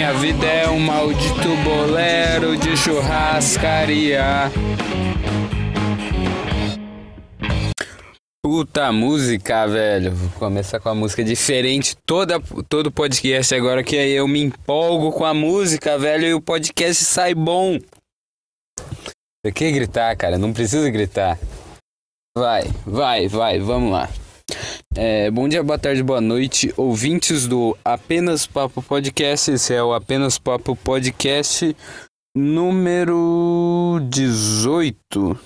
Minha vida é um maldito bolero de churrascaria. Puta música, velho. Vou começar com a música diferente. Toda, todo podcast agora que eu me empolgo com a música, velho, e o podcast sai bom. Você quer gritar, cara? Não precisa gritar. Vai, vai, vai, vamos lá. É, bom dia, boa tarde, boa noite, ouvintes do Apenas Papo Podcast. Esse é o Apenas Papo Podcast número 18.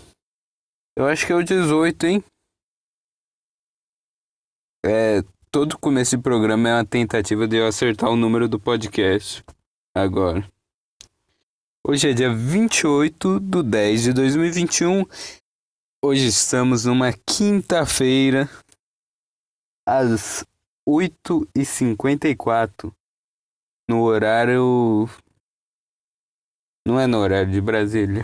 Eu acho que é o 18, hein? É, todo começo de programa é uma tentativa de eu acertar o número do podcast. Agora. Hoje é dia 28 de 10 de 2021. Hoje estamos numa quinta-feira, às 8h54. No horário. Não é no horário de Brasília.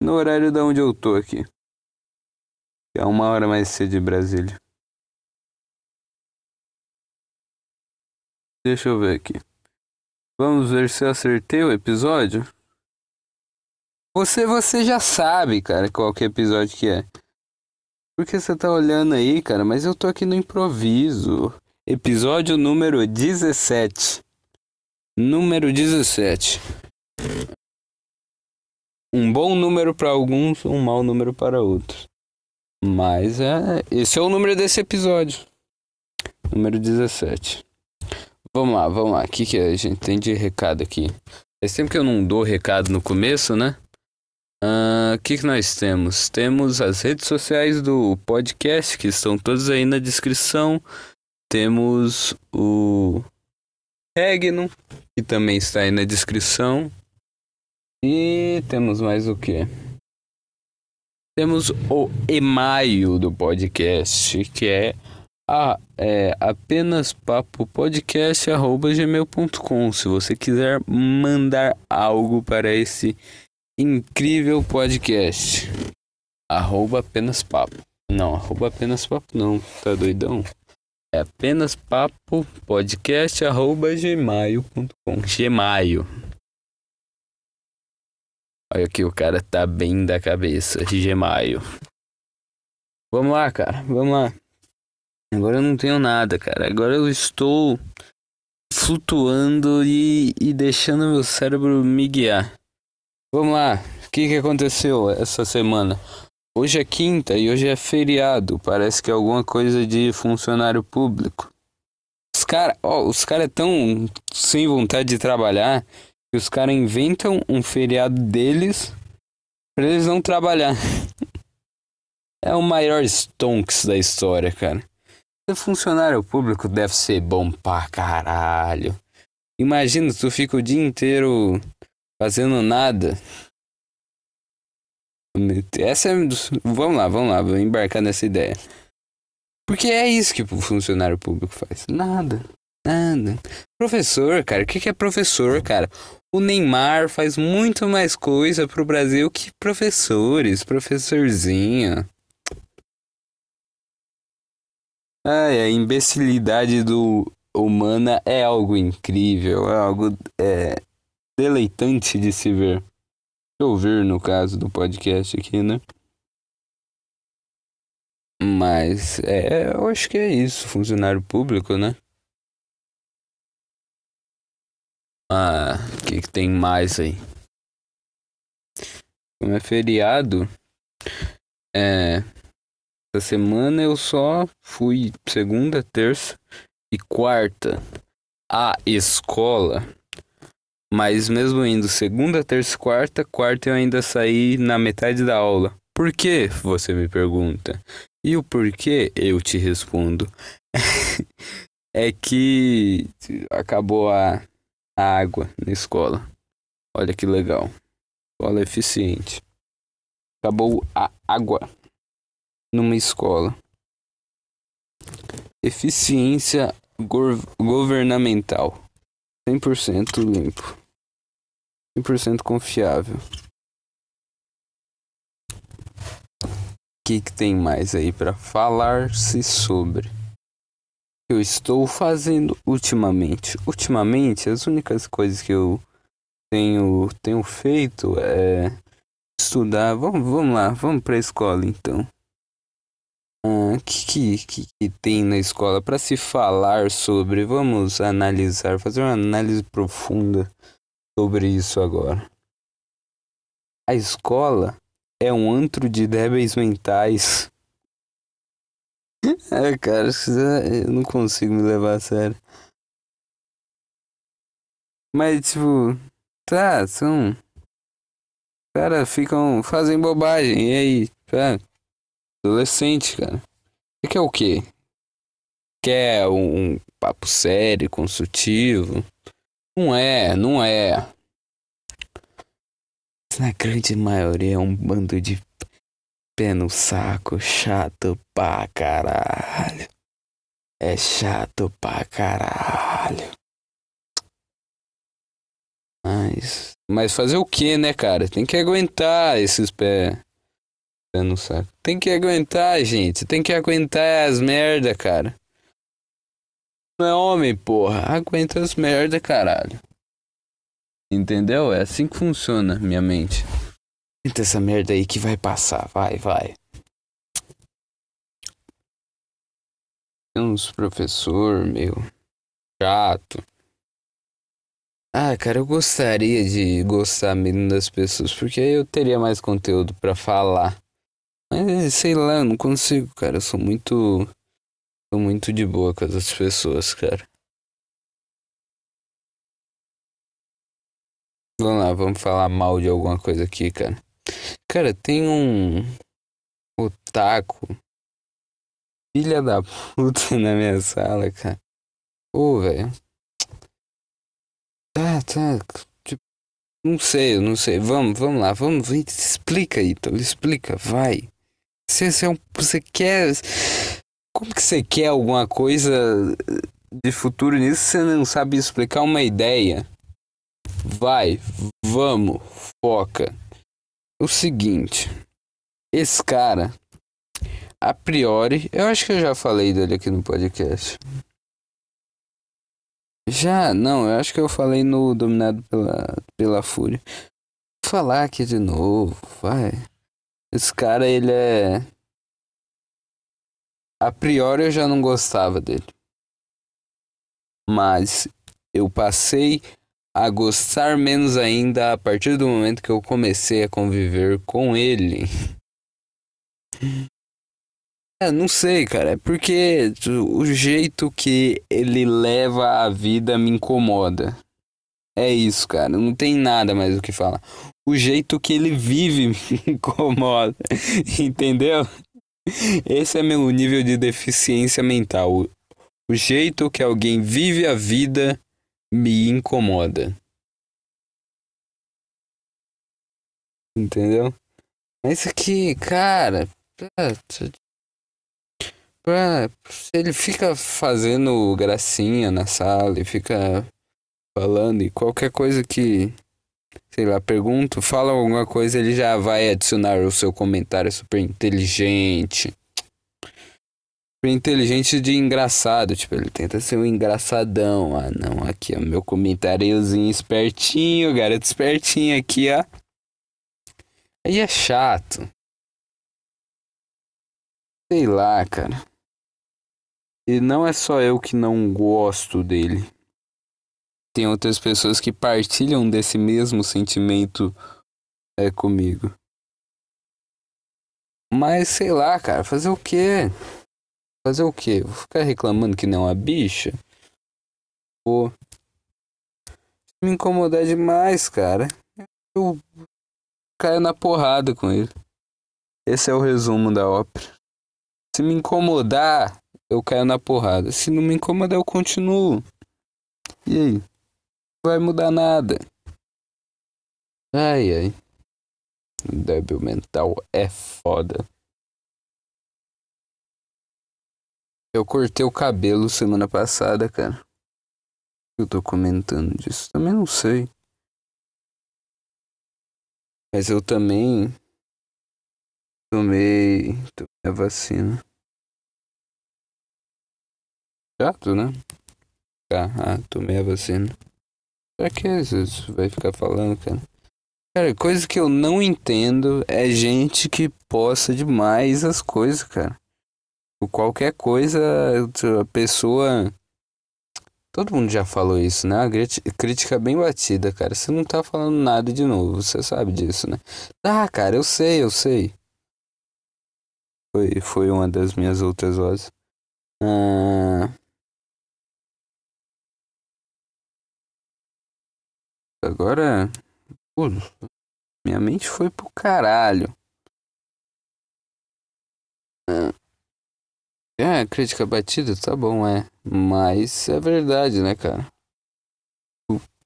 No horário de onde eu tô aqui. É uma hora mais cedo de Brasília. Deixa eu ver aqui. Vamos ver se eu acertei o episódio. Você, você já sabe, cara, qual que é episódio que é. Porque você tá olhando aí, cara, mas eu tô aqui no improviso. Episódio número 17. Número 17. Um bom número para alguns, um mau número para outros. Mas é, esse é o número desse episódio. Número 17. Vamos lá, vamos lá. O que, que a gente tem de recado aqui? É sempre que eu não dou recado no começo, né? O uh, que, que nós temos? Temos as redes sociais do podcast, que estão todas aí na descrição. Temos o Regno, que também está aí na descrição. E temos mais o que? Temos o e-mail do podcast, que é ah, é apenas papo podcast arroba gmail.com se você quiser mandar algo para esse incrível podcast. Arroba apenas papo. Não, arroba apenas papo não, tá doidão? É apenas papo podcast arroba gmail.com. Gmail. Olha que o cara tá bem da cabeça. Gmail. Vamos lá, cara. Vamos lá. Agora eu não tenho nada, cara. Agora eu estou flutuando e, e deixando meu cérebro me guiar. Vamos lá. O que, que aconteceu essa semana? Hoje é quinta e hoje é feriado. Parece que é alguma coisa de funcionário público. Os caras oh, os cara é tão sem vontade de trabalhar que os caras inventam um feriado deles pra eles não trabalhar. é o maior stonks da história, cara. Ser funcionário público deve ser bom pra caralho. Imagina, tu fica o dia inteiro fazendo nada. Essa é. Vamos lá, vamos lá, vou embarcar nessa ideia. Porque é isso que o funcionário público faz. Nada. Nada. Professor, cara, o que, é professor, cara? O Neymar faz muito mais coisa pro Brasil que professores, professorzinho. Ai, a imbecilidade do humana é algo incrível, é algo é, deleitante de se ver. De ouvir, no caso do podcast aqui, né? Mas, é, eu acho que é isso, funcionário público, né? Ah, o que, que tem mais aí? Como é feriado, é, essa semana eu só fui segunda, terça e quarta à escola. Mas mesmo indo segunda, terça quarta, quarta eu ainda saí na metade da aula. Por que? Você me pergunta. E o porquê eu te respondo. é que acabou a, a água na escola. Olha que legal. Escola eficiente. Acabou a água numa escola. Eficiência governamental. 100% limpo. 100% confiável. O que, que tem mais aí para falar-se sobre? eu estou fazendo ultimamente. Ultimamente, as únicas coisas que eu tenho, tenho feito é estudar. Vamos, vamos lá, vamos para a escola então. Ah, que, que, que tem na escola para se falar sobre? Vamos analisar, fazer uma análise profunda sobre isso agora. A escola é um antro de débeis mentais. é, cara, eu não consigo me levar a sério. Mas, tipo, tá, são. Cara, ficam. fazem bobagem. E aí? Tá? Adolescente, cara. Você quer o quê? Quer um, um papo sério, construtivo? Não é, não é. Na grande maioria é um bando de pé no saco, chato pra caralho. É chato pra caralho. Mas. Mas fazer o que, né, cara? Tem que aguentar esses pés no saco. Tem que aguentar, gente. Tem que aguentar as merda, cara. Não é homem, porra. Aguenta as merda, caralho. Entendeu? É assim que funciona minha mente. Aguenta essa merda aí que vai passar. Vai, vai. Tem uns professor, meu. Chato. Ah, cara, eu gostaria de gostar mesmo das pessoas, porque aí eu teria mais conteúdo para falar. Mas sei lá, eu não consigo, cara. Eu sou muito. Sou muito de boa com as pessoas, cara. Vamos lá, vamos falar mal de alguma coisa aqui, cara. Cara, tem um. Otaku. Filha da puta na minha sala, cara. Ô, velho. Tá, tá. Tipo, não sei, não sei. Vamos, vamos lá, vamos. Explica, Ítalo, explica, vai. Você, é um, você quer. Como que você quer alguma coisa de futuro nisso você não sabe explicar uma ideia? Vai, vamos, foca. O seguinte, esse cara, a priori, eu acho que eu já falei dele aqui no podcast. Já, não, eu acho que eu falei no Dominado pela, pela Fúria. Vou falar aqui de novo, vai. Esse cara, ele é. A priori eu já não gostava dele. Mas eu passei a gostar menos ainda a partir do momento que eu comecei a conviver com ele. É, não sei, cara. É porque o jeito que ele leva a vida me incomoda. É isso, cara. Não tem nada mais o que falar o jeito que ele vive me incomoda. Entendeu? Esse é meu nível de deficiência mental. O jeito que alguém vive a vida me incomoda. Entendeu? Mas aqui, cara. Pra, ele fica fazendo gracinha na sala e fica falando e qualquer coisa que sei lá, pergunto, fala alguma coisa, ele já vai adicionar o seu comentário super inteligente. Super inteligente de engraçado, tipo, ele tenta ser um engraçadão. Ah, não, aqui é o meu comentáriozinho espertinho, garoto espertinho aqui, ó. Aí é chato. Sei lá, cara. E não é só eu que não gosto dele tem outras pessoas que partilham desse mesmo sentimento é, comigo. Mas sei lá, cara, fazer o quê? Fazer o quê? Vou ficar reclamando que não é uma bicha? Vou me incomodar demais, cara. Eu caio na porrada com ele. Esse é o resumo da ópera. Se me incomodar, eu caio na porrada. Se não me incomodar, eu continuo. E aí? Vai mudar nada. Ai, ai. Débil mental é foda. Eu cortei o cabelo semana passada, cara. Eu tô comentando disso. Também não sei. Mas eu também tomei, tomei a vacina. chato, né? Ah, ah, tomei a vacina. Pra que você vai ficar falando, cara? Cara, coisa que eu não entendo é gente que posta demais as coisas, cara. Qualquer coisa, a pessoa. Todo mundo já falou isso, né? A crítica bem batida, cara. Você não tá falando nada de novo, você sabe disso, né? Ah, cara, eu sei, eu sei. Foi, foi uma das minhas outras vozes. Ah... Agora. Pô, minha mente foi pro caralho. É, crítica batida, tá bom, é. Mas é verdade, né, cara?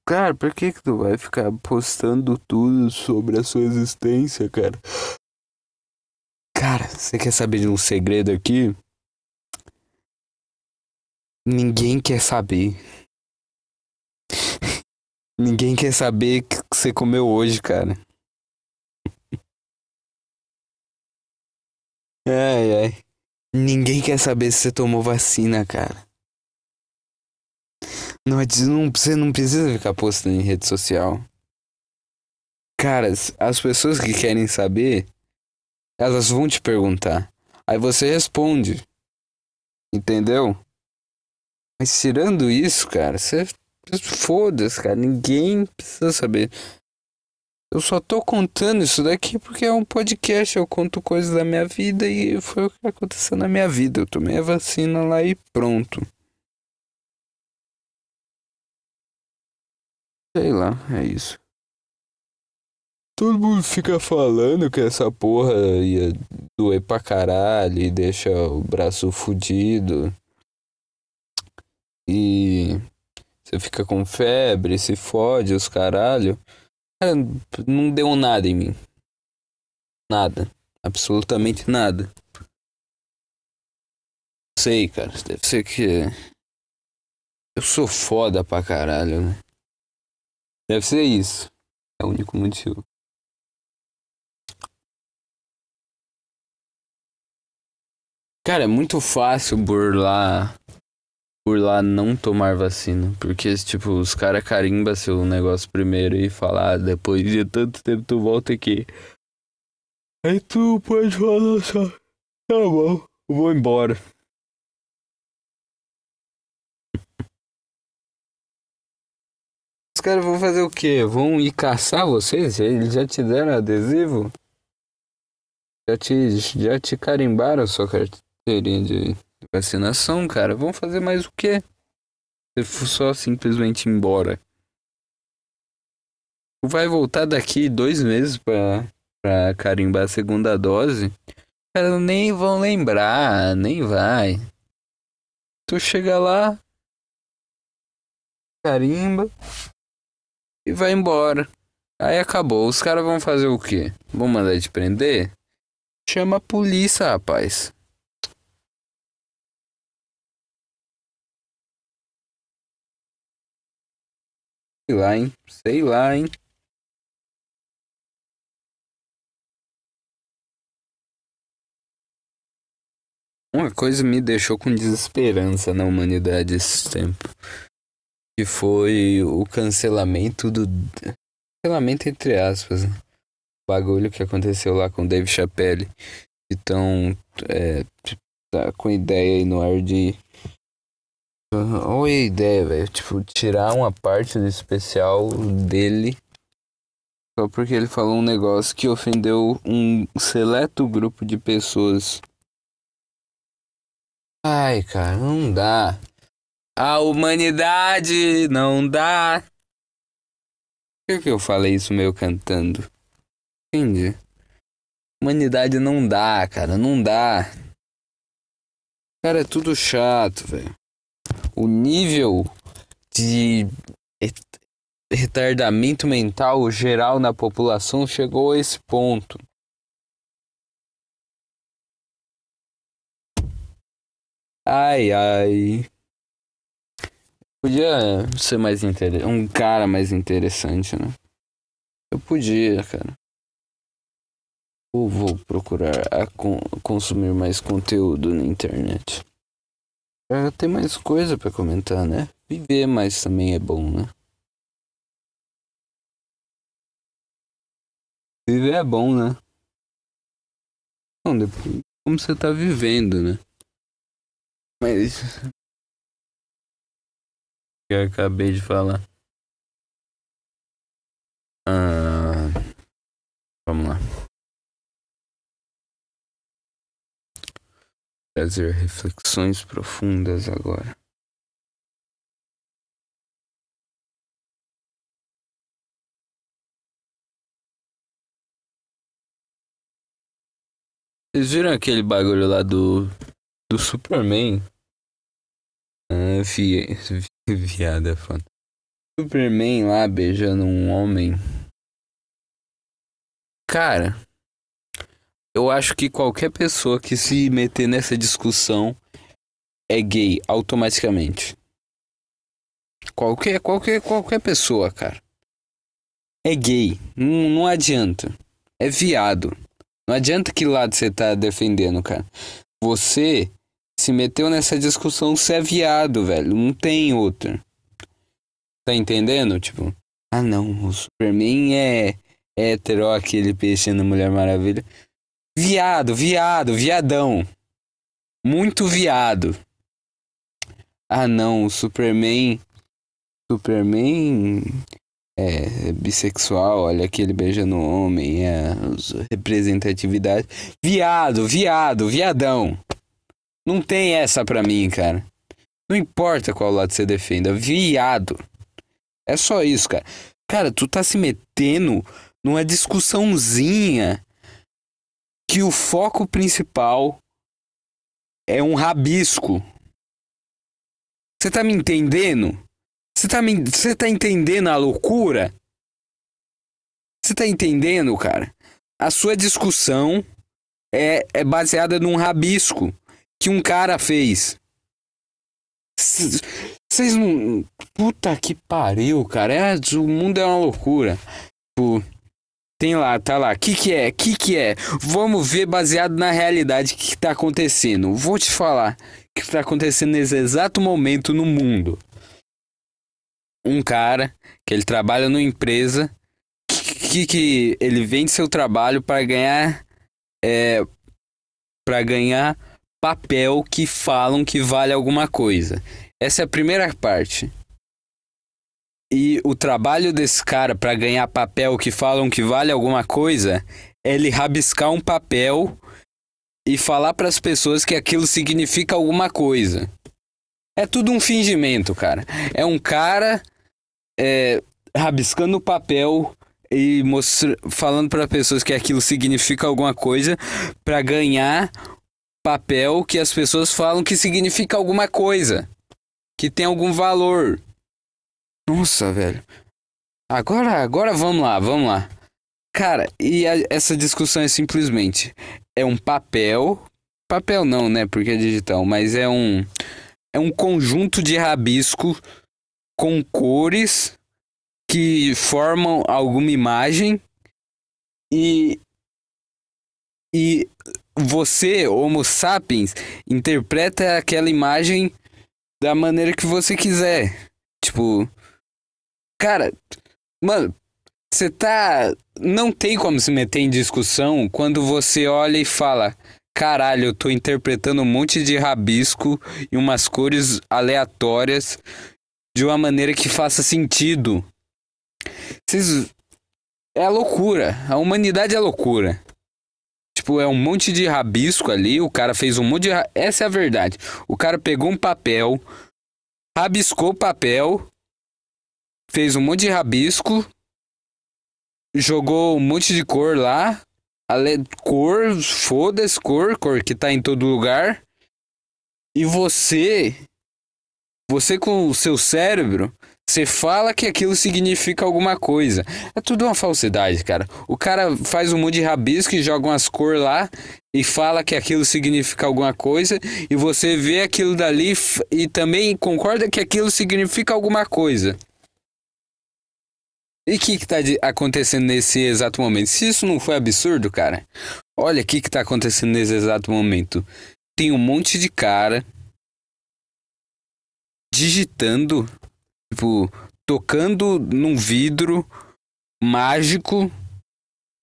Cara, por que que tu vai ficar postando tudo sobre a sua existência, cara? Cara, você quer saber de um segredo aqui? Ninguém quer saber. Ninguém quer saber o que você comeu hoje, cara. Ai, ai. Ninguém quer saber se você tomou vacina, cara. Não, não, você não precisa ficar postando em rede social. Cara, as pessoas que querem saber, elas vão te perguntar. Aí você responde. Entendeu? Mas tirando isso, cara, você Foda-se, cara. Ninguém precisa saber. Eu só tô contando isso daqui porque é um podcast. Eu conto coisas da minha vida e foi o que aconteceu na minha vida. Eu tomei a vacina lá e pronto. Sei lá, é isso. Todo mundo fica falando que essa porra ia doer pra caralho e deixa o braço fudido. E você fica com febre, se fode, os caralho. Cara, não deu nada em mim. Nada. Absolutamente nada. Sei, cara. Deve ser que. Eu sou foda pra caralho, né? Deve ser isso. É o único motivo. Cara, é muito fácil burlar por lá não tomar vacina. Porque, tipo, os caras carimbam seu negócio primeiro e falar, ah, depois de tanto tempo tu volta aqui. Aí tu pode falar só, tá bom, vou embora. Os caras vão fazer o quê? Vão ir caçar vocês? Eles já te deram adesivo? Já te, já te carimbaram a sua carteirinha de Vacinação, cara. Vamos fazer mais o quê? Se for só simplesmente embora. Vai voltar daqui dois meses pra, pra carimbar a segunda dose. Cara, nem vão lembrar, nem vai. Tu chega lá, carimba e vai embora. Aí acabou. Os caras vão fazer o quê? Vão mandar te prender? Chama a polícia, rapaz. Sei lá, hein? Sei lá, hein? Uma coisa me deixou com desesperança na humanidade esse tempo. Que foi o cancelamento do. Cancelamento entre aspas. Né? O bagulho que aconteceu lá com o Dave Chappelle. Então, é, tá com ideia aí no ar de Olha a ideia, velho. Tipo, tirar uma parte do especial dele só porque ele falou um negócio que ofendeu um seleto grupo de pessoas. Ai, cara, não dá. A humanidade não dá. Por que, que eu falei isso meio cantando? Entendi. Humanidade não dá, cara, não dá. Cara, é tudo chato, velho o nível de retardamento mental geral na população chegou a esse ponto. Ai, ai. Podia ser mais interessante. Um cara mais interessante, né? Eu podia, cara. Ou vou procurar a con consumir mais conteúdo na internet. Pra ter mais coisa pra comentar, né? Viver mais também é bom, né? Viver é bom, né? Não, depois, como você tá vivendo, né? Mas. Eu acabei de falar. Ah, vamos lá. Trazer reflexões profundas agora. Vocês viram aquele bagulho lá do. do Superman? Ah, vi, viada é foda. Superman lá beijando um homem. Cara, eu acho que qualquer pessoa que se meter nessa discussão é gay automaticamente. Qualquer, qualquer, qualquer pessoa, cara. É gay. Não, não adianta. É viado. Não adianta que lado você tá defendendo, cara. Você se meteu nessa discussão, você é viado, velho. Não tem outro. Tá entendendo? Tipo, ah não, o Superman é hétero, aquele peixe na Mulher Maravilha. Viado, viado, viadão. Muito viado. Ah não, o Superman. Superman é bissexual, olha que ele beija no homem, é representatividade. Viado, viado, viadão. Não tem essa pra mim, cara. Não importa qual lado você defenda, viado. É só isso, cara. Cara, tu tá se metendo numa discussãozinha que o foco principal é um rabisco. Você tá me entendendo? Você tá, me... Tá entendendo a loucura? Você tá entendendo, cara? A sua discussão é, é baseada num rabisco que um cara fez. Vocês não. Puta que pariu, cara. É, o mundo é uma loucura. Tipo, tem lá, tá lá. Que que é? Que que é? Vamos ver baseado na realidade o que, que tá acontecendo. Vou te falar o que tá acontecendo nesse exato momento no mundo um cara que ele trabalha numa empresa que, que ele vende seu trabalho para ganhar é, para ganhar papel que falam que vale alguma coisa. Essa é a primeira parte. E o trabalho desse cara para ganhar papel que falam que vale alguma coisa é ele rabiscar um papel e falar para as pessoas que aquilo significa alguma coisa. É tudo um fingimento, cara. É um cara é, rabiscando o papel e mostra, falando para pessoas que aquilo significa alguma coisa para ganhar papel que as pessoas falam que significa alguma coisa, que tem algum valor. Nossa, velho. Agora, agora vamos lá, vamos lá. Cara, e a, essa discussão é simplesmente é um papel, papel não, né, porque é digital, mas é um é um conjunto de rabisco com cores que formam alguma imagem e e você, Homo sapiens, interpreta aquela imagem da maneira que você quiser. Tipo, cara, mano, você tá. Não tem como se meter em discussão quando você olha e fala: caralho, eu tô interpretando um monte de rabisco e umas cores aleatórias de uma maneira que faça sentido. Vocês. É loucura. A humanidade é loucura. Tipo, é um monte de rabisco ali. O cara fez um monte de. Essa é a verdade. O cara pegou um papel, rabiscou o papel, fez um monte de rabisco, jogou um monte de cor lá. Cor, foda-se, cor, cor que tá em todo lugar. E você você com o seu cérebro, você fala que aquilo significa alguma coisa. É tudo uma falsidade, cara. O cara faz um monte de rabisco e joga umas cor lá e fala que aquilo significa alguma coisa e você vê aquilo dali e também concorda que aquilo significa alguma coisa. E o que está acontecendo nesse exato momento? Se isso não foi absurdo, cara, olha o que está acontecendo nesse exato momento. Tem um monte de cara digitando, tipo, tocando num vidro mágico,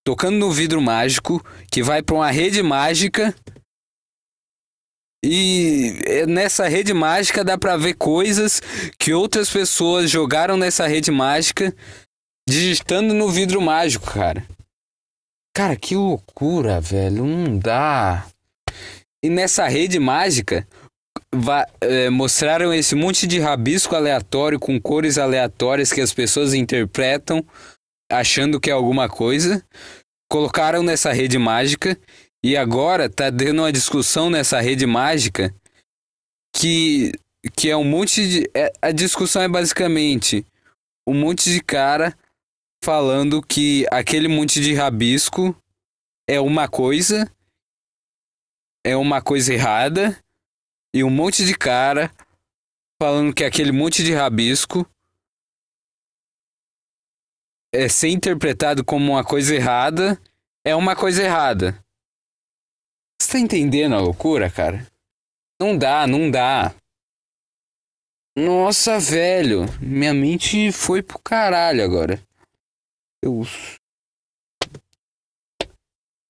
tocando no vidro mágico que vai para uma rede mágica. E é, nessa rede mágica dá pra ver coisas que outras pessoas jogaram nessa rede mágica digitando no vidro mágico, cara. Cara, que loucura, velho. Não dá. E nessa rede mágica, é, mostraram esse monte de rabisco aleatório com cores aleatórias que as pessoas interpretam achando que é alguma coisa. Colocaram nessa rede mágica e agora tá dando uma discussão nessa rede mágica que, que é um monte de. É, a discussão é basicamente um monte de cara falando que aquele monte de rabisco é uma coisa, é uma coisa errada, e um monte de cara falando que aquele monte de rabisco é ser interpretado como uma coisa errada é uma coisa errada. Você tá entendendo a loucura, cara? Não dá, não dá. Nossa, velho. Minha mente foi pro caralho agora. Eu.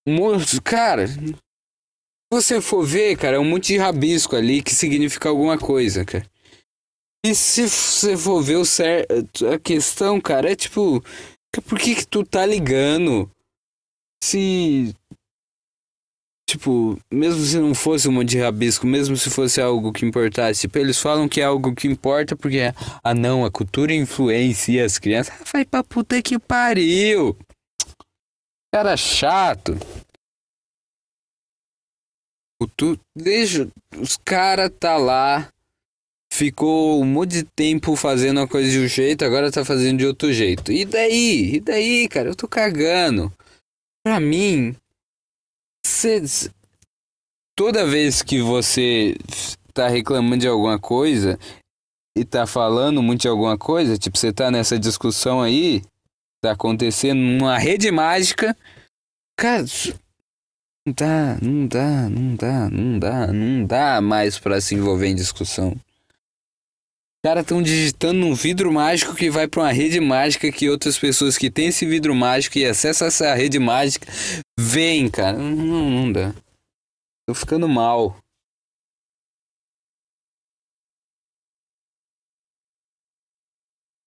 Moço, cara. Se você for ver, cara, é um monte de rabisco ali que significa alguma coisa, cara. E se você for ver o certo, a questão, cara, é tipo, por que que tu tá ligando? Se tipo, mesmo se não fosse um monte de rabisco, mesmo se fosse algo que importasse, tipo, eles falam que é algo que importa porque, ah não, a cultura influencia as crianças. Ah, vai pra puta que pariu! Cara chato. Tu, deixa, os cara tá lá, ficou um monte de tempo fazendo uma coisa de um jeito, agora tá fazendo de outro jeito. E daí? E daí, cara? Eu tô cagando. Pra mim, Cê, toda vez que você tá reclamando de alguma coisa e tá falando muito de alguma coisa, tipo, você tá nessa discussão aí, tá acontecendo numa rede mágica, cara, não dá, não dá, não dá, não dá, não dá mais para se envolver em discussão. Os caras estão digitando um vidro mágico que vai para uma rede mágica que outras pessoas que têm esse vidro mágico e acessam essa rede mágica veem, cara. Não, não dá. Tô ficando mal.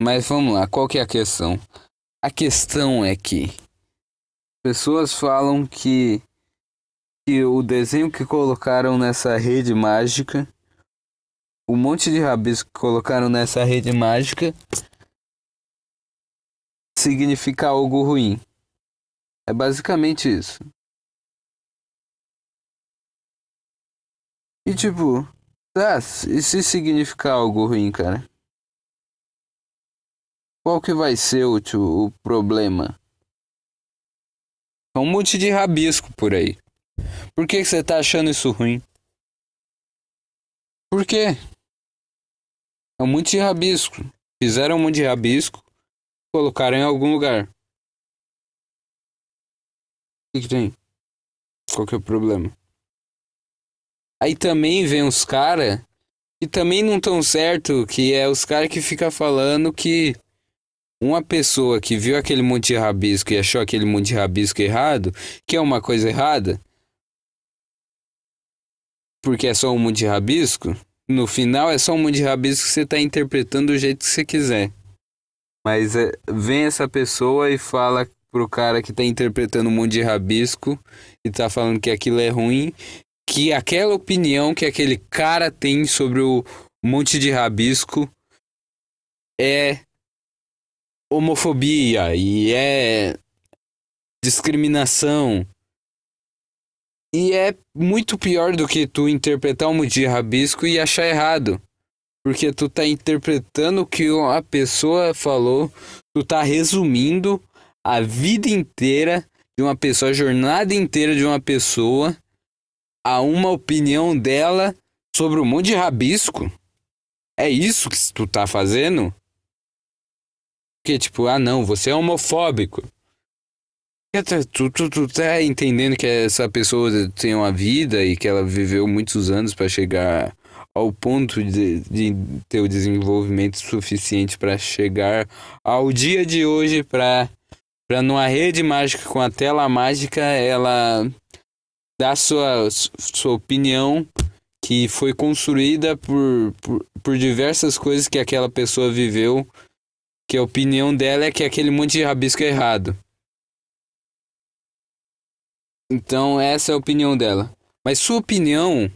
Mas vamos lá, qual que é a questão? A questão é que pessoas falam que, que o desenho que colocaram nessa rede mágica o monte de rabisco que colocaram nessa rede mágica significa algo ruim. É basicamente isso. E tipo, tá, e se significar algo ruim, cara? Qual que vai ser o, o problema? É um monte de rabisco por aí. Por que, que você tá achando isso ruim? Por quê? É um monte de rabisco. Fizeram um monte de rabisco, colocaram em algum lugar. O que, que tem? Qual que é o problema? Aí também vem os caras que também não tão certo, que é os caras que fica falando que uma pessoa que viu aquele monte de rabisco e achou aquele monte de rabisco errado, que é uma coisa errada, porque é só um monte de rabisco, no final é só um monte de rabisco que você está interpretando do jeito que você quiser. Mas é, vem essa pessoa e fala pro cara que tá interpretando um monte de rabisco e tá falando que aquilo é ruim, que aquela opinião que aquele cara tem sobre o monte de rabisco é homofobia e é discriminação e é muito pior do que tu interpretar um de rabisco e achar errado. Porque tu tá interpretando o que a pessoa falou, tu tá resumindo a vida inteira de uma pessoa, a jornada inteira de uma pessoa a uma opinião dela sobre um monte de rabisco. É isso que tu tá fazendo? Que tipo, ah não, você é homofóbico. Tu, tu, tu tá entendendo que essa pessoa tem uma vida e que ela viveu muitos anos para chegar ao ponto de, de ter o desenvolvimento suficiente para chegar ao dia de hoje para para numa rede mágica com a tela mágica ela dar sua sua opinião que foi construída por, por, por diversas coisas que aquela pessoa viveu que a opinião dela é que aquele monte de rabisco é errado então, essa é a opinião dela. Mas sua opinião.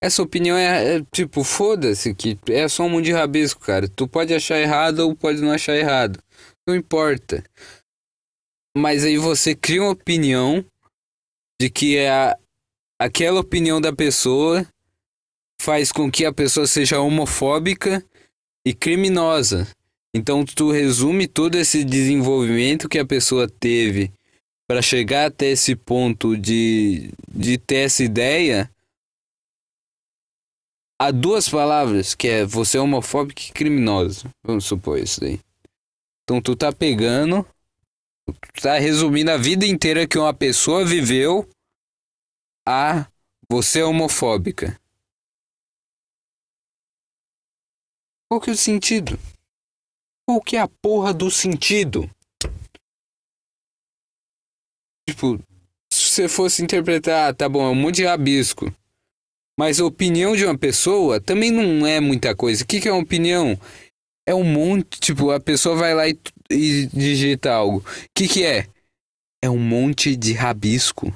Essa opinião é, é tipo, foda-se, que é só um mundo de rabisco, cara. Tu pode achar errado ou pode não achar errado. Não importa. Mas aí você cria uma opinião de que é a, aquela opinião da pessoa faz com que a pessoa seja homofóbica e criminosa. Então tu resume todo esse desenvolvimento que a pessoa teve para chegar até esse ponto de, de ter essa ideia, há duas palavras, que é você é homofóbico e criminoso. Vamos supor isso daí. Então tu tá pegando, tu tá resumindo a vida inteira que uma pessoa viveu a você é homofóbica. Qual que é o sentido? Qual que é a porra do sentido? Tipo, se você fosse interpretar, ah, tá bom, é um monte de rabisco. Mas a opinião de uma pessoa também não é muita coisa. O que, que é uma opinião? É um monte, tipo, a pessoa vai lá e, e digita algo. O que, que é? É um monte de rabisco.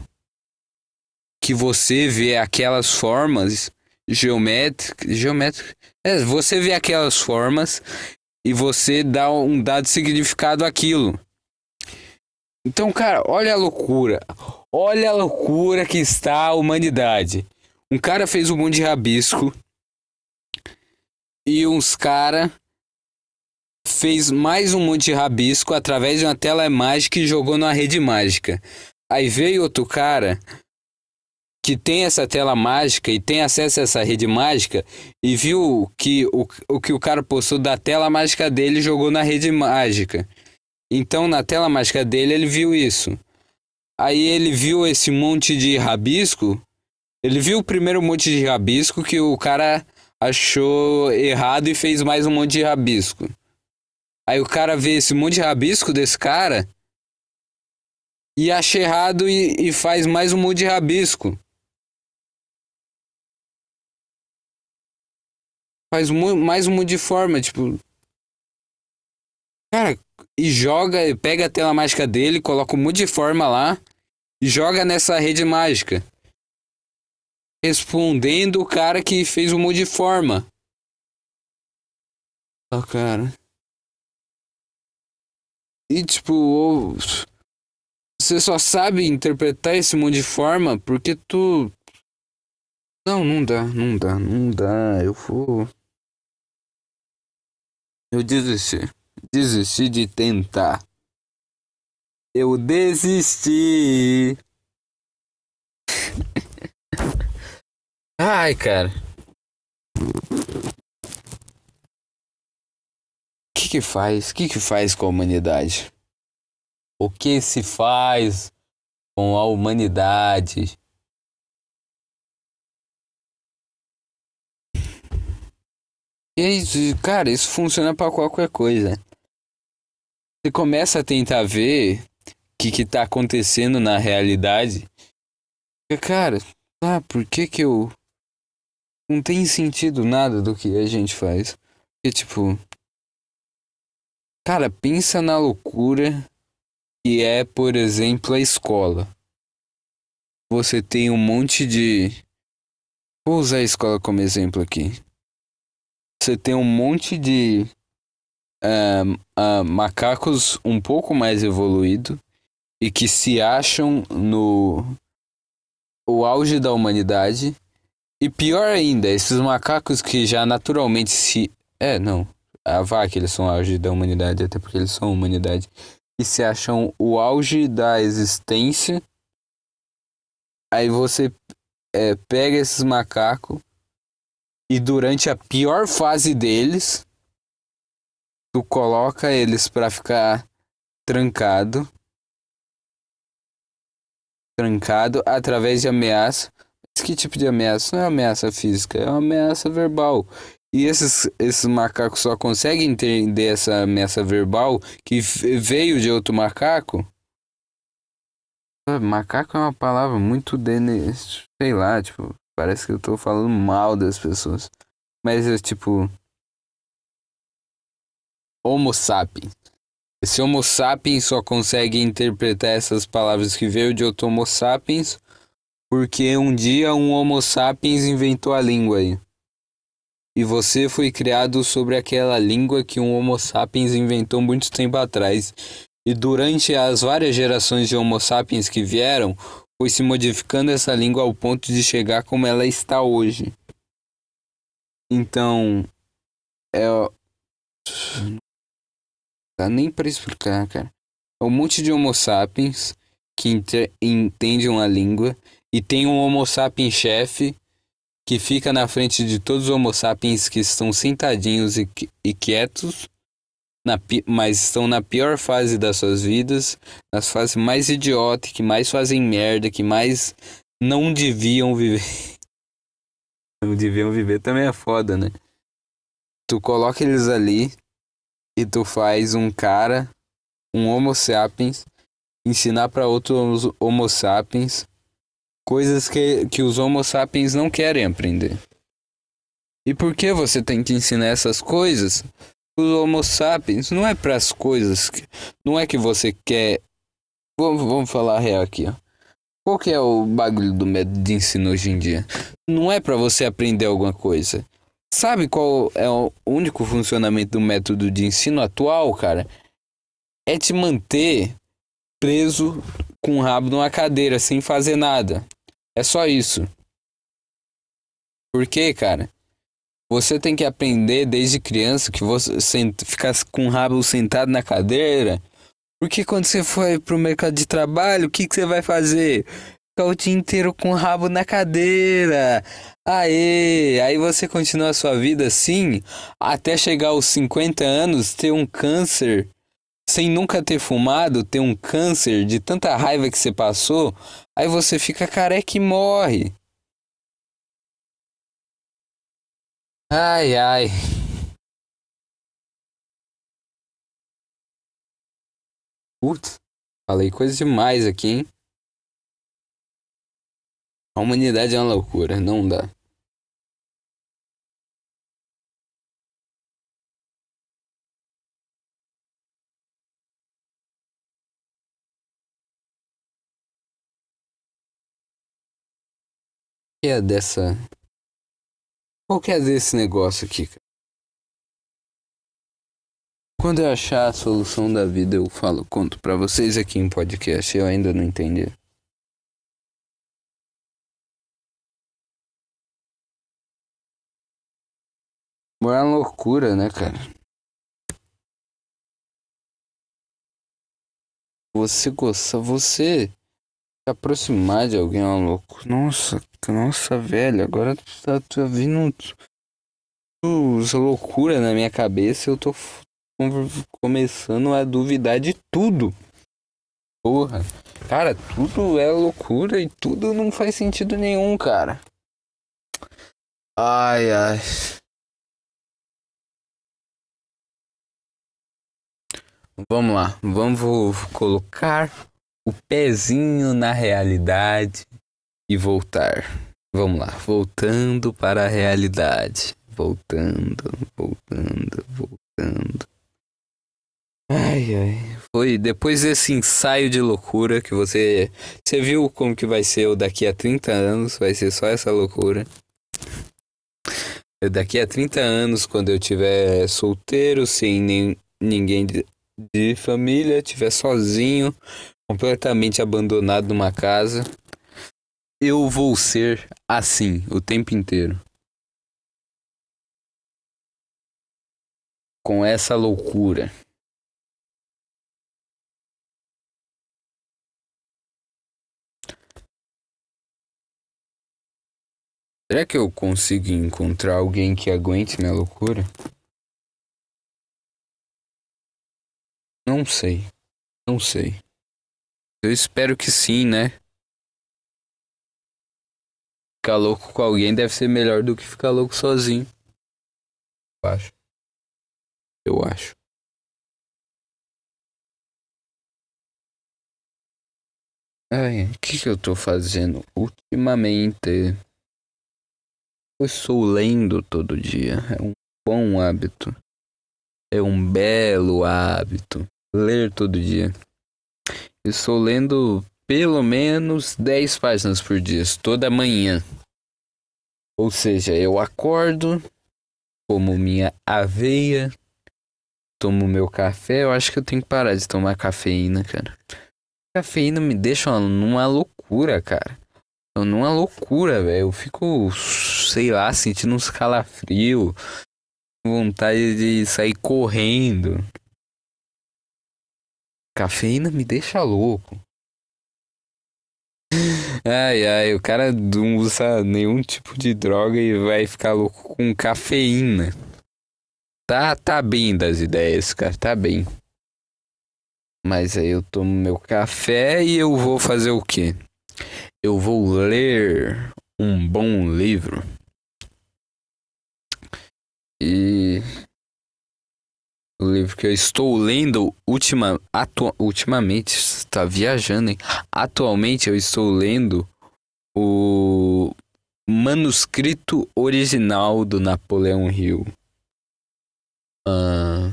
Que você vê aquelas formas geométricas. Geométricas. É, você vê aquelas formas e você dá um dado significado àquilo. Então, cara, olha a loucura. Olha a loucura que está a humanidade. Um cara fez um monte de rabisco. E uns cara fez mais um monte de rabisco através de uma tela mágica e jogou na rede mágica. Aí veio outro cara que tem essa tela mágica e tem acesso a essa rede mágica e viu que o, o que o cara postou da tela mágica dele jogou na rede mágica. Então, na tela mágica dele, ele viu isso. Aí ele viu esse monte de rabisco. Ele viu o primeiro monte de rabisco que o cara achou errado e fez mais um monte de rabisco. Aí o cara vê esse monte de rabisco desse cara e acha errado e, e faz mais um monte de rabisco. Faz mais um monte de forma, tipo. Cara, e joga, pega a tela mágica dele, coloca monte de forma lá e joga nessa rede mágica. Respondendo o cara que fez monte de forma. Ó, cara. E tipo, você só sabe interpretar esse de forma porque tu. Não, não dá, não dá, não dá. Eu vou. Eu desisti desisti de tentar. Eu desisti. Ai, cara. O que que faz? O que que faz com a humanidade? O que se faz com a humanidade? E é isso, cara, isso funciona para qualquer coisa. Você começa a tentar ver o que, que tá acontecendo na realidade. E, cara, ah, por que que eu. Não tem sentido nada do que a gente faz. Porque, tipo. Cara, pensa na loucura que é, por exemplo, a escola. Você tem um monte de. Vou usar a escola como exemplo aqui. Você tem um monte de uh, uh, macacos um pouco mais evoluídos e que se acham no o auge da humanidade. E pior ainda, esses macacos que já naturalmente se. É, não. A vaca, eles são o auge da humanidade, até porque eles são humanidade. E se acham o auge da existência. Aí você é, pega esses macacos e durante a pior fase deles, tu coloca eles para ficar trancado trancado através de ameaça. Mas que tipo de ameaça? Não é ameaça física, é uma ameaça verbal. E esses, esses macacos só conseguem entender essa ameaça verbal que veio de outro macaco? Macaco é uma palavra muito dene... sei lá, tipo, parece que eu tô falando mal das pessoas. Mas é tipo Homo sapiens. Esse Homo sapiens só consegue interpretar essas palavras que veio de outro Homo sapiens porque um dia um Homo sapiens inventou a língua aí. E você foi criado sobre aquela língua que um Homo sapiens inventou muito tempo atrás. E durante as várias gerações de Homo sapiens que vieram, foi se modificando essa língua ao ponto de chegar como ela está hoje. Então, é. Não dá nem para explicar, cara. É um monte de Homo sapiens que entende uma língua e tem um Homo sapiens chefe que fica na frente de todos os Homo sapiens que estão sentadinhos e, e quietos, na, mas estão na pior fase das suas vidas, nas fases mais idiota, que mais fazem merda, que mais não deviam viver. não deviam viver também é foda, né? Tu coloca eles ali e tu faz um cara, um Homo sapiens, ensinar para outros Homo sapiens coisas que, que os Homo sapiens não querem aprender. E por que você tem que ensinar essas coisas? Os Homo sapiens não é para as coisas, que, não é que você quer. Vamos, vamos falar real aqui, ó. Qual que é o bagulho do método de ensino hoje em dia? Não é para você aprender alguma coisa. Sabe qual é o único funcionamento do método de ensino atual, cara? É te manter preso com o rabo numa cadeira sem fazer nada. É só isso. Porque, cara, você tem que aprender desde criança que você ficar com o rabo sentado na cadeira. Porque quando você for pro mercado de trabalho, o que, que você vai fazer? Ficar o dia inteiro com o rabo na cadeira. Aê! Aí você continua a sua vida assim, até chegar aos 50 anos, ter um câncer, sem nunca ter fumado, ter um câncer de tanta raiva que você passou, Aí você fica careca e morre. Ai, ai. Putz, falei coisa demais aqui, hein? A humanidade é uma loucura, não dá. que é dessa. Qual que é desse negócio aqui, cara? Quando eu achar a solução da vida, eu falo, conto pra vocês aqui em podcast. Eu ainda não entendi. É uma loucura, né, cara? Você gosta, você se aproximar de alguém é loucura. Nossa, nossa, velho, agora tá, tá vindo essa loucura na minha cabeça. Eu tô começando a duvidar de tudo. Porra, cara, tudo é loucura e tudo não faz sentido nenhum, cara. Ai, ai. Vamos lá, vamos colocar o pezinho na realidade e voltar. Vamos lá, voltando para a realidade. Voltando, voltando, voltando. Ai, ai. Foi depois desse ensaio de loucura que você. Você viu como que vai ser o daqui a 30 anos? Vai ser só essa loucura. Daqui a 30 anos, quando eu tiver solteiro, sem nem, ninguém de, de família, tiver sozinho, completamente abandonado numa casa, eu vou ser assim o tempo inteiro. Com essa loucura. Será que eu consigo encontrar alguém que aguente minha loucura? Não sei. Não sei. Eu espero que sim, né? Ficar louco com alguém deve ser melhor do que ficar louco sozinho. Eu acho. Eu acho. Ai, o que, que eu tô fazendo ultimamente? Eu estou lendo todo dia. É um bom hábito. É um belo hábito. Ler todo dia. Eu estou lendo pelo menos 10 páginas por dia, toda manhã. Ou seja, eu acordo, como minha aveia, tomo meu café. Eu acho que eu tenho que parar de tomar cafeína, cara. Cafeína me deixa numa loucura, cara. Numa loucura, velho. Eu fico, sei lá, sentindo uns calafrios. Vontade de sair correndo. Cafeína me deixa louco. Ai, ai, o cara não usa nenhum tipo de droga e vai ficar louco com cafeína. Tá, tá bem das ideias, cara, tá bem. Mas aí eu tomo meu café e eu vou fazer o quê? Eu vou ler um bom livro. E o livro que eu estou lendo ultima, atua, ultimamente, está viajando, hein? Atualmente eu estou lendo o manuscrito original do Napoleão Hill. Uh,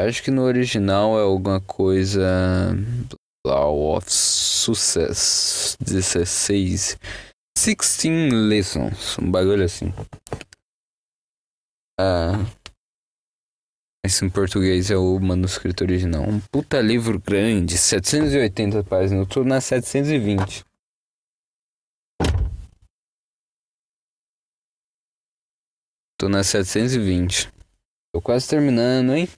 acho que no original é alguma coisa. Law of Success 16. 16 Lessons. Um bagulho assim. Ah. Esse em português é o manuscrito original. Um puta livro grande, 780 páginas. Eu tô na 720. Tô na 720. Tô quase terminando, hein?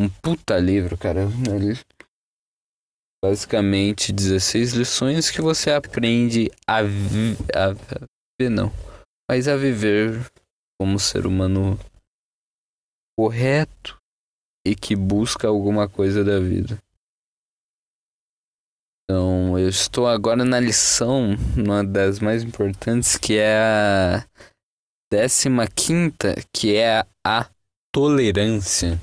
Um puta livro, cara. Basicamente 16 lições que você aprende a, vi a viver, não. Mas a viver como ser humano correto e que busca alguma coisa da vida. Então, eu estou agora na lição, uma das mais importantes, que é a décima quinta, que é a tolerância.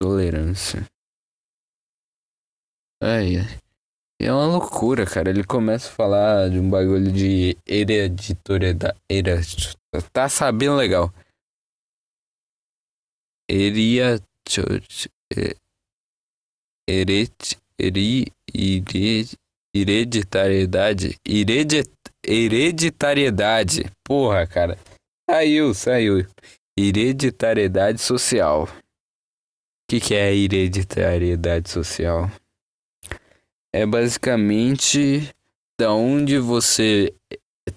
Tolerância. Ai, ai. É uma loucura, cara. Ele começa a falar de um bagulho de hereditoriedade. Tá sabendo legal. Heria. Hered, heri, hereditariedade. Heredit, hereditariedade. Porra, cara. Saiu, saiu. Hereditariedade social. O que, que é hereditariedade social? É basicamente da onde você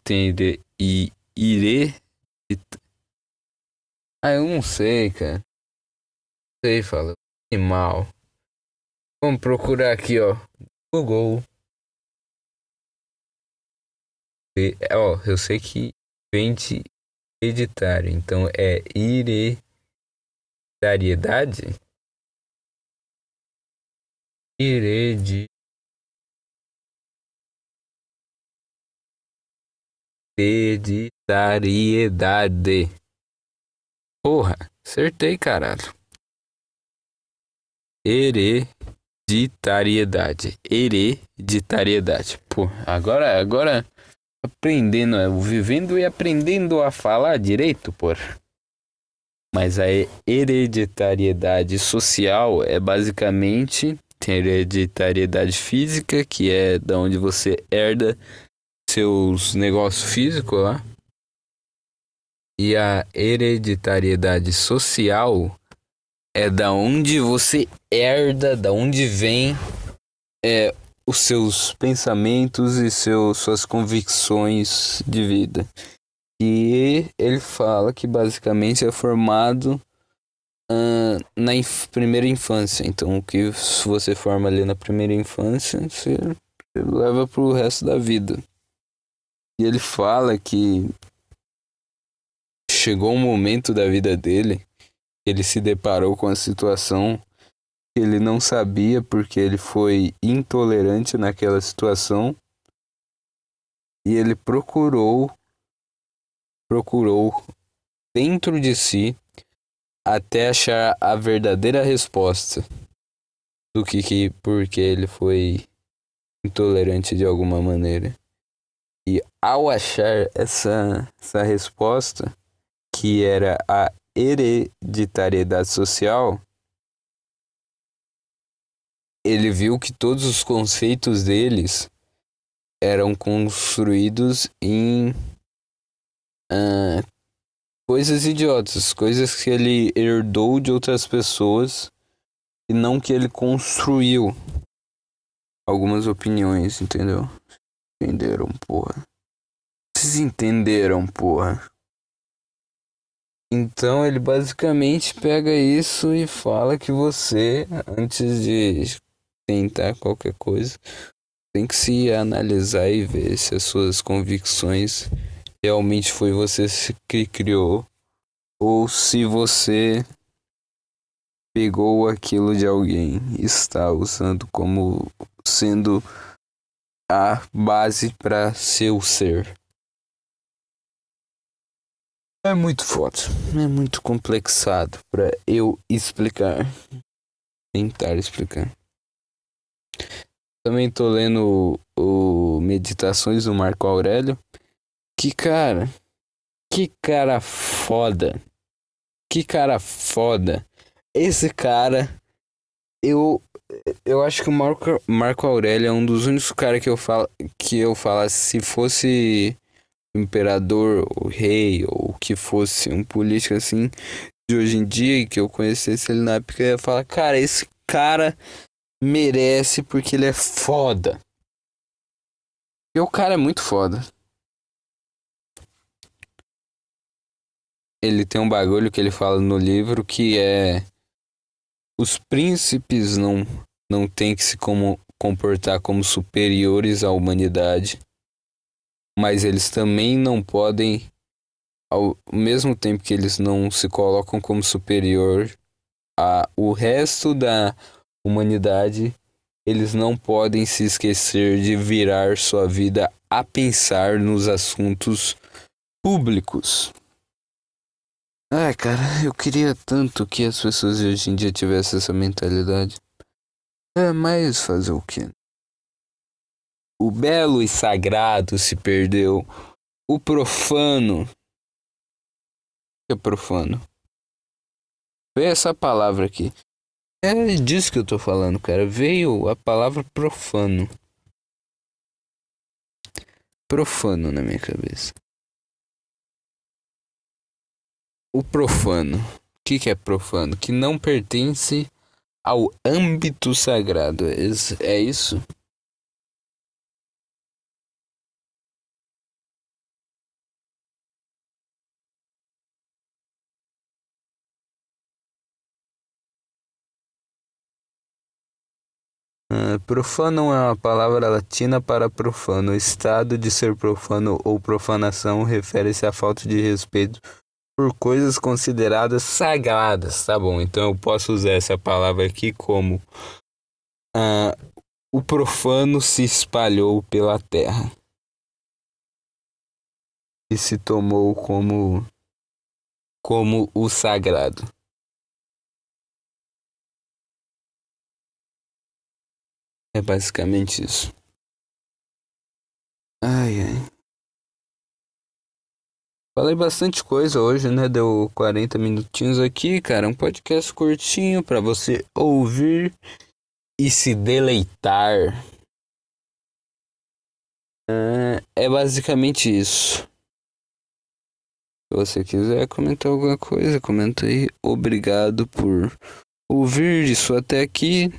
tem de e irê. Ah, eu não sei, cara. Não sei, fala. Animal. Vamos procurar aqui, ó. Google. E, ó, eu sei que vem de hereditário. Então é hereditariedade? Heredi Hereditariedade. Porra, acertei, caralho. Hereditariedade. Hereditariedade. Pô, agora, agora aprendendo, vivendo e aprendendo a falar direito, por. Mas a hereditariedade social é basicamente tem hereditariedade física, que é da onde você herda seus negócios físicos lá. E a hereditariedade social é da onde você herda, da onde vem é, os seus pensamentos e seus, suas convicções de vida. E ele fala que basicamente é formado uh, na inf primeira infância. Então, o que você forma ali na primeira infância, você leva pro resto da vida. E ele fala que chegou um momento da vida dele, ele se deparou com a situação Ele não sabia porque ele foi intolerante naquela situação. E ele procurou procurou dentro de si até achar a verdadeira resposta do que, que porque ele foi intolerante de alguma maneira. E ao achar essa, essa resposta, que era a hereditariedade social, ele viu que todos os conceitos deles eram construídos em uh, coisas idiotas, coisas que ele herdou de outras pessoas e não que ele construiu algumas opiniões, entendeu? Entenderam, porra. Vocês entenderam, porra. Então ele basicamente pega isso e fala que você, antes de tentar qualquer coisa, tem que se analisar e ver se as suas convicções realmente foi você que criou ou se você pegou aquilo de alguém e está usando como sendo a base para seu ser. É muito foda, é muito complexado para eu explicar, tentar explicar. Também tô lendo o, o Meditações do Marco Aurélio, que cara, que cara foda, que cara foda. Esse cara, eu eu acho que o Marco, Marco Aurélio é um dos únicos caras que eu falo que eu falo se fosse imperador, o rei ou que fosse um político assim de hoje em dia que eu conhecesse ele na época, eu ia falar, cara, esse cara merece porque ele é foda. E o cara é muito foda. Ele tem um bagulho que ele fala no livro que é os príncipes não, não têm que se como, comportar como superiores à humanidade, mas eles também não podem, ao mesmo tempo que eles não se colocam como superior a o resto da humanidade, eles não podem se esquecer de virar sua vida a pensar nos assuntos públicos. Ai, cara, eu queria tanto que as pessoas de hoje em dia tivessem essa mentalidade. É, mas fazer o quê? O belo e sagrado se perdeu. O profano. O que é profano? Vê essa palavra aqui. É disso que eu tô falando, cara. Veio a palavra profano. Profano na minha cabeça. O profano. O que, que é profano? Que não pertence ao âmbito sagrado. É isso? Uh, profano é uma palavra latina para profano. O estado de ser profano ou profanação refere-se à falta de respeito por coisas consideradas sagradas, tá bom? Então eu posso usar essa palavra aqui como uh, o profano se espalhou pela terra e se tomou como como o sagrado. É basicamente isso. Ai ai. Falei bastante coisa hoje, né? Deu 40 minutinhos aqui, cara. Um podcast curtinho para você ouvir e se deleitar. É, é basicamente isso. Se você quiser comentar alguma coisa, comenta aí. Obrigado por ouvir isso até aqui.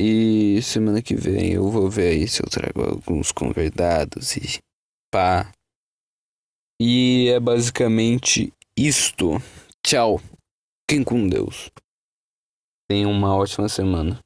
E semana que vem eu vou ver aí se eu trago alguns convidados e pá. E é basicamente isto. Tchau. Fiquem com Deus. Tenham uma ótima semana.